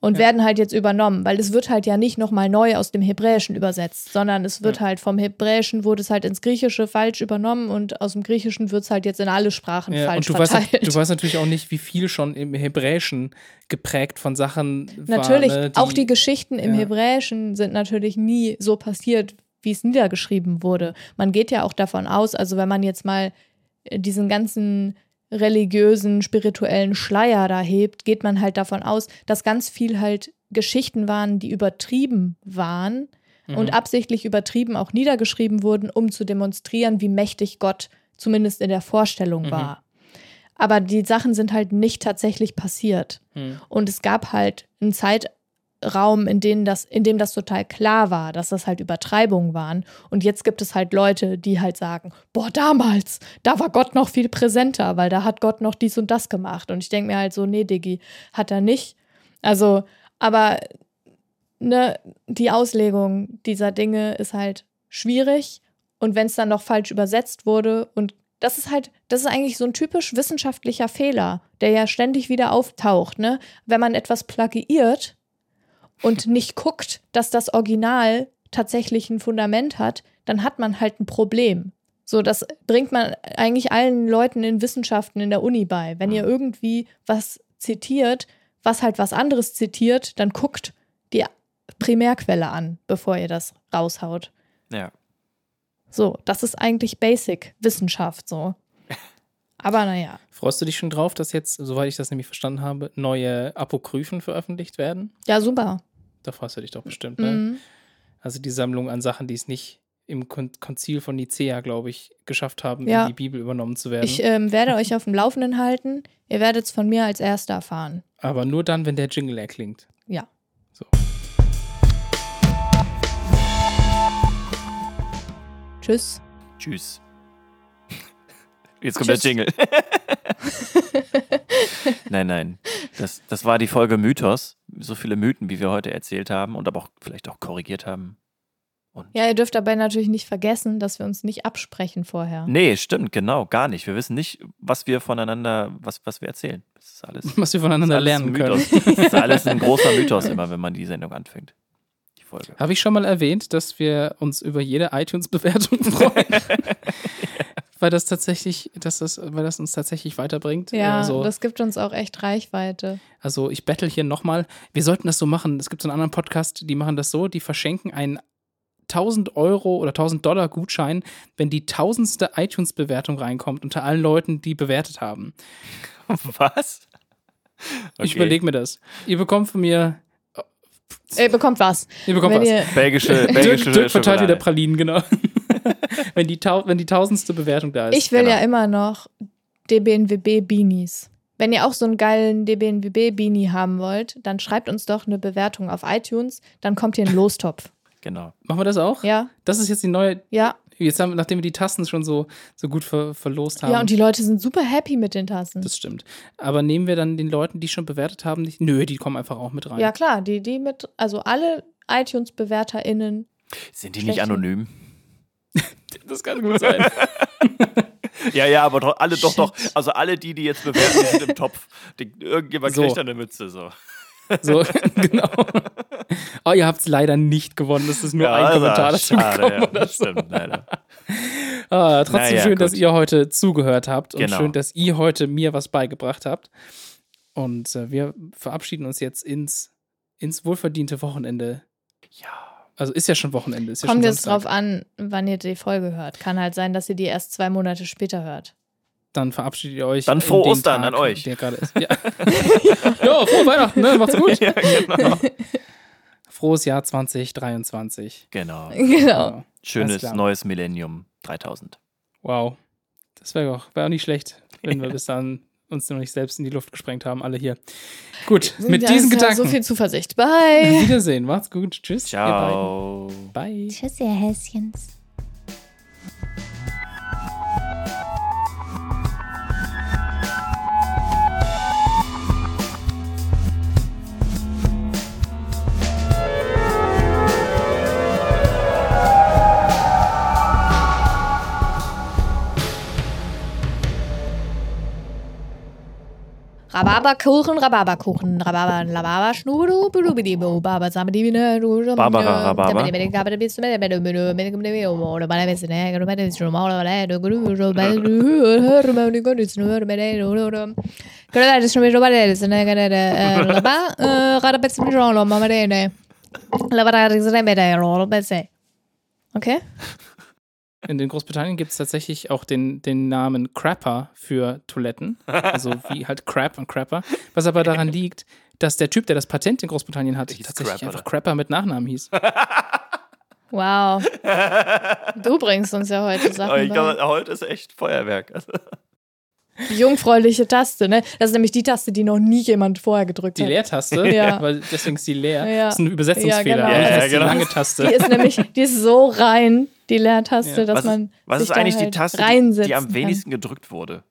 Speaker 3: und
Speaker 2: ja.
Speaker 3: werden halt jetzt übernommen, weil es wird halt ja nicht nochmal neu aus dem Hebräischen übersetzt, sondern es wird halt vom Hebräischen wurde es halt ins Griechische falsch übernommen und aus dem Griechischen wird es halt jetzt in alle Sprachen
Speaker 2: Ja,
Speaker 3: falsch
Speaker 2: und du weißt,
Speaker 3: verteilt.
Speaker 2: du weißt natürlich auch nicht, wie viel schon im Hebräischen geprägt von Sachen
Speaker 3: natürlich,
Speaker 2: war. Ne,
Speaker 3: auch die Geschichten im
Speaker 2: ja.
Speaker 3: Hebräischen sind natürlich nie so passiert, wie es niedergeschrieben wurde. Man geht ja auch davon aus, also wenn man jetzt mal äh, diesen ganzen religiösen, spirituellen Schleier da hebt, geht man halt davon aus, dass ganz viel halt Geschichten waren, die übertrieben waren. und absichtlich übertrieben auch niedergeschrieben wurden, um zu demonstrieren, wie mächtig Gott zumindest in der Vorstellung war. Aber die Sachen sind halt nicht tatsächlich passiert.
Speaker 2: Hm.
Speaker 3: Und es gab halt einen Zeitraum, in, dem das, in dem das total klar war, dass das halt Übertreibungen waren. Und jetzt gibt es halt Leute, die halt sagen, boah, damals, da war Gott noch viel präsenter, weil da hat Gott noch dies und das gemacht. Und ich denke mir halt so, nee, Diggi, hat er nicht. Also, aber ne, die Auslegung dieser Dinge ist halt schwierig. Und wenn es dann noch falsch übersetzt wurde und das ist halt, das ist eigentlich so ein typisch wissenschaftlicher Fehler, der ja ständig wieder auftaucht, ne? Wenn man etwas plagiiert und nicht guckt, dass das Original tatsächlich ein Fundament hat, dann hat man halt ein Problem. So, das bringt man eigentlich allen Leuten in Wissenschaften in der Uni bei. Wenn ihr irgendwie was zitiert, was halt was anderes zitiert, dann guckt die Primärquelle an, bevor ihr das raushaut.
Speaker 1: Ja.
Speaker 3: So, das ist eigentlich Basic Wissenschaft so. Aber naja.
Speaker 2: Freust du dich schon drauf, dass jetzt, soweit ich das nämlich verstanden habe, neue Apokryphen veröffentlicht werden?
Speaker 3: Ja, super.
Speaker 2: Da freust du dich doch bestimmt, ne?
Speaker 3: Mhm.
Speaker 2: Also die Sammlung an Sachen, die es nicht im Kon Konzil von Nicea, glaube ich, geschafft haben,
Speaker 3: Ja.
Speaker 2: in die Bibel übernommen zu werden.
Speaker 3: Ich ähm, werde euch auf dem Laufenden halten. Ihr werdet es von mir als Erster erfahren.
Speaker 2: Aber nur dann, wenn der Jingle erklingt.
Speaker 3: Ja.
Speaker 2: So.
Speaker 3: Tschüss.
Speaker 1: Tschüss. Jetzt kommt der Jingle. nein, nein. Das, das war die Folge Mythos. So viele Mythen, wie wir heute erzählt haben und aber auch vielleicht auch korrigiert haben. Und
Speaker 3: Ja, ihr dürft dabei natürlich nicht vergessen, dass wir uns nicht absprechen vorher.
Speaker 1: Nee, stimmt, genau, gar nicht. Wir wissen nicht, was wir voneinander, was, was wir erzählen. Das ist alles,
Speaker 2: Was wir voneinander
Speaker 1: alles
Speaker 2: lernen
Speaker 1: ein
Speaker 2: können.
Speaker 1: Mythos. Das ist alles ein großer Mythos immer, wenn man die Sendung anfängt. Die Folge.
Speaker 2: Habe ich schon mal erwähnt, dass wir uns über jede iTunes-Bewertung freuen? weil das tatsächlich, dass das, weil das uns tatsächlich weiterbringt.
Speaker 3: Ja,
Speaker 2: also,
Speaker 3: das gibt uns auch echt Reichweite.
Speaker 2: also ich bettel hier nochmal. Wir sollten das so machen. Es gibt so einen anderen Podcast, die machen das so, die verschenken einen 1000 Euro oder 1000 Dollar Gutschein, wenn die tausendste iTunes-Bewertung reinkommt unter allen Leuten, die bewertet haben.
Speaker 1: Was?
Speaker 2: Ich
Speaker 1: Okay.
Speaker 2: überlege mir das. Ihr bekommt von mir,
Speaker 3: Ihr bekommt was.
Speaker 2: ihr bekommt
Speaker 3: Wenn
Speaker 2: was.
Speaker 3: ihr,
Speaker 1: Belgische, belgische
Speaker 2: Dirk, Dirk verteilt wieder. Pralinen, genau. wenn, die wenn die tausendste Bewertung da ist.
Speaker 3: ich will
Speaker 1: genau.
Speaker 3: ja immer noch DBNWB-Beanies. Wenn ihr auch so einen geilen DBNWB-Beanie haben wollt, dann schreibt uns doch eine Bewertung auf iTunes, dann kommt hier ein Lostopf.
Speaker 1: Genau.
Speaker 2: Machen wir das auch?
Speaker 3: Ja,
Speaker 2: Das ist jetzt die neue.
Speaker 3: ja.
Speaker 2: Jetzt haben, nachdem wir die Tasten schon so, so gut ver, verlost haben.
Speaker 3: Ja, und die Leute sind super happy mit den Tassen.
Speaker 2: das stimmt. Aber nehmen wir dann den Leuten, die schon bewertet haben, nicht? Nö, die kommen einfach auch mit rein.
Speaker 3: Ja, klar, die, die mit, also alle iTunes-BewerterInnen.
Speaker 1: Sind die nicht anonym?
Speaker 2: das kann gut sein.
Speaker 1: Ja, ja, aber doch, alle doch doch. Also alle die, die jetzt bewerten, sind im Topf. Die, irgendjemand
Speaker 2: So.
Speaker 1: kriegt eine Mütze. So.
Speaker 2: So, genau. Oh, ihr habt es leider nicht gewonnen. Das ist nur ein
Speaker 1: das
Speaker 2: Kommentar dazu
Speaker 1: schade,
Speaker 2: gekommen.
Speaker 1: ja,
Speaker 2: oder
Speaker 1: das
Speaker 2: so.
Speaker 1: stimmt, leider.
Speaker 2: Ah, trotzdem
Speaker 1: Naja,
Speaker 2: schön, dass
Speaker 1: gut.
Speaker 2: ihr heute zugehört habt und
Speaker 1: Genau.
Speaker 2: schön, dass ihr heute mir was beigebracht habt. Und äh, wir verabschieden uns jetzt ins, ins wohlverdiente Wochenende.
Speaker 1: Ja.
Speaker 2: Also ist ja schon Wochenende. Ist ja
Speaker 3: Kommt
Speaker 2: schon
Speaker 3: jetzt drauf an, wann ihr die Folge hört. Kann halt sein, dass ihr die erst zwei Monate später hört.
Speaker 2: Dann verabschiedet ihr euch.
Speaker 1: Dann frohe
Speaker 2: den
Speaker 1: Ostern
Speaker 2: Tag,
Speaker 1: an euch.
Speaker 2: Der gerade ist. Ja. ja, frohe Weihnachten, ne? Macht's gut.
Speaker 1: ja, genau.
Speaker 2: Frohes Jahr 2023.
Speaker 1: genau.
Speaker 3: Genau.
Speaker 2: Alles
Speaker 1: Schönes neues Millennium 3000.
Speaker 2: Wow. Das wäre auch, wär auch nicht schlecht, wenn wir bis dann uns noch nicht selbst in die Luft gesprengt haben, alle hier. Gut, mit
Speaker 3: Das
Speaker 2: diesen Gedanken.
Speaker 3: So viel Zuversicht. Bye.
Speaker 2: Wiedersehen. Macht's gut. Tschüss.
Speaker 1: Ciao.
Speaker 2: Bye.
Speaker 4: Tschüss, ihr Häschens.
Speaker 3: Rhabarberkuchen, Rhabarberkuchen, Rhabarber, Rhabarber, Schnudu, Budubidibu, Baba, Samedibine,
Speaker 1: Barbara, Rhabarber.
Speaker 3: Okay?
Speaker 2: In den Großbritannien gibt es tatsächlich auch den, den Namen Crapper für Toiletten. Also wie halt Crap und Crapper. Was aber daran liegt, dass der Typ, der das Patent in Großbritannien hat,
Speaker 1: Hieß
Speaker 2: tatsächlich
Speaker 1: Crapper.
Speaker 2: einfach Crapper mit Nachnamen hieß.
Speaker 3: Wow. Du bringst uns ja heute
Speaker 1: Aber
Speaker 3: Sachen
Speaker 1: ich
Speaker 3: bei.
Speaker 1: glaube, heute ist echt Feuerwerk. Also,
Speaker 3: Die jungfräuliche Taste, ne? Das ist nämlich die Taste, die noch nie jemand vorher gedrückt
Speaker 2: Die
Speaker 3: hat.
Speaker 2: Leertaste,
Speaker 3: Ja.
Speaker 2: weil deswegen ist die leer.
Speaker 3: Ja.
Speaker 2: Das ist ein Übersetzungsfehler.
Speaker 3: Ja, genau.
Speaker 2: Eigentlich
Speaker 1: Ja,
Speaker 2: heißt die
Speaker 1: genau.
Speaker 2: lange
Speaker 3: Die
Speaker 2: Taste.
Speaker 3: ist nämlich, die ist so rein, die Leertaste,
Speaker 2: Ja.
Speaker 3: dass
Speaker 1: was
Speaker 3: man.
Speaker 1: ist, was
Speaker 3: sich
Speaker 1: ist
Speaker 3: da
Speaker 1: eigentlich die
Speaker 3: halt
Speaker 1: Taste, die, die am wenigsten gedrückt wurde?